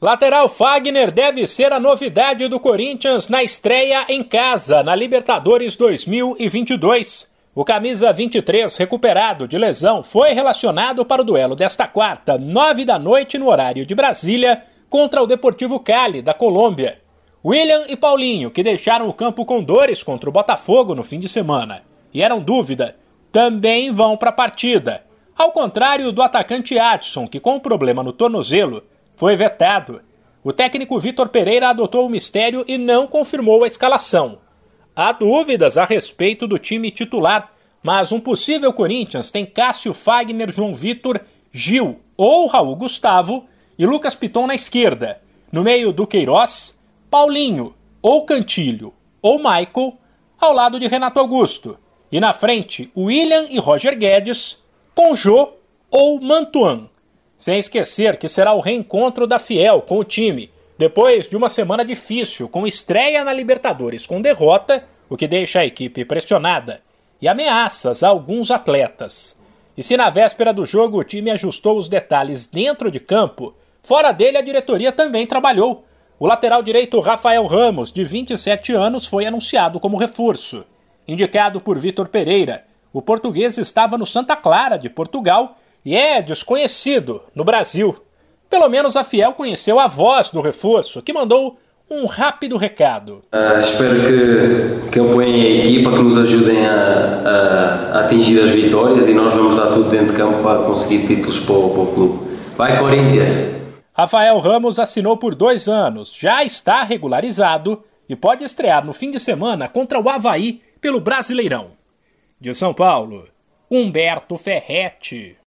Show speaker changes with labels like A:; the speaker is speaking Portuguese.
A: Lateral Fagner deve ser a novidade do Corinthians na estreia em casa na Libertadores 2022. O camisa 23, recuperado de lesão, foi relacionado para o duelo desta quarta, nove da noite no horário de Brasília, contra o Deportivo Cali da Colômbia. William e Paulinho, que deixaram o campo com dores contra o Botafogo no fim de semana e eram dúvida, também vão para a partida. Ao contrário do atacante Adson, que com um problema no tornozelo foi vetado. O técnico Vitor Pereira adotou o mistério e não confirmou a escalação. Há dúvidas a respeito do time titular, mas um possível Corinthians tem Cássio Fagner, João Vitor, Gil ou Raul Gustavo e Lucas Piton na esquerda. No meio do Queiroz, Paulinho ou Cantilho ou Michael, ao lado de Renato Augusto. E na frente, William e Roger Guedes, com ou Mantuan. Sem esquecer que será o reencontro da Fiel com o time, depois de uma semana difícil, com estreia na Libertadores com derrota, o que deixa a equipe pressionada, e ameaças a alguns atletas. E se na véspera do jogo o time ajustou os detalhes dentro de campo, fora dele a diretoria também trabalhou. O lateral direito Rafael Ramos, de 27 anos, foi anunciado como reforço. Indicado por Vitor Pereira, o português estava no Santa Clara de Portugal e é desconhecido no Brasil. Pelo menos a Fiel conheceu a voz do reforço, que mandou um rápido recado.
B: Uh, espero que, que apoiem a equipa, que nos ajudem a, a, a, atingir as vitórias e nós vamos dar tudo dentro de campo para conseguir títulos para o, para o clube. Vai Corinthians!
A: Rafael Ramos assinou por dois anos, já está regularizado e pode estrear no fim de semana contra o Havaí pelo Brasileirão. De São Paulo, Humberto Ferretti.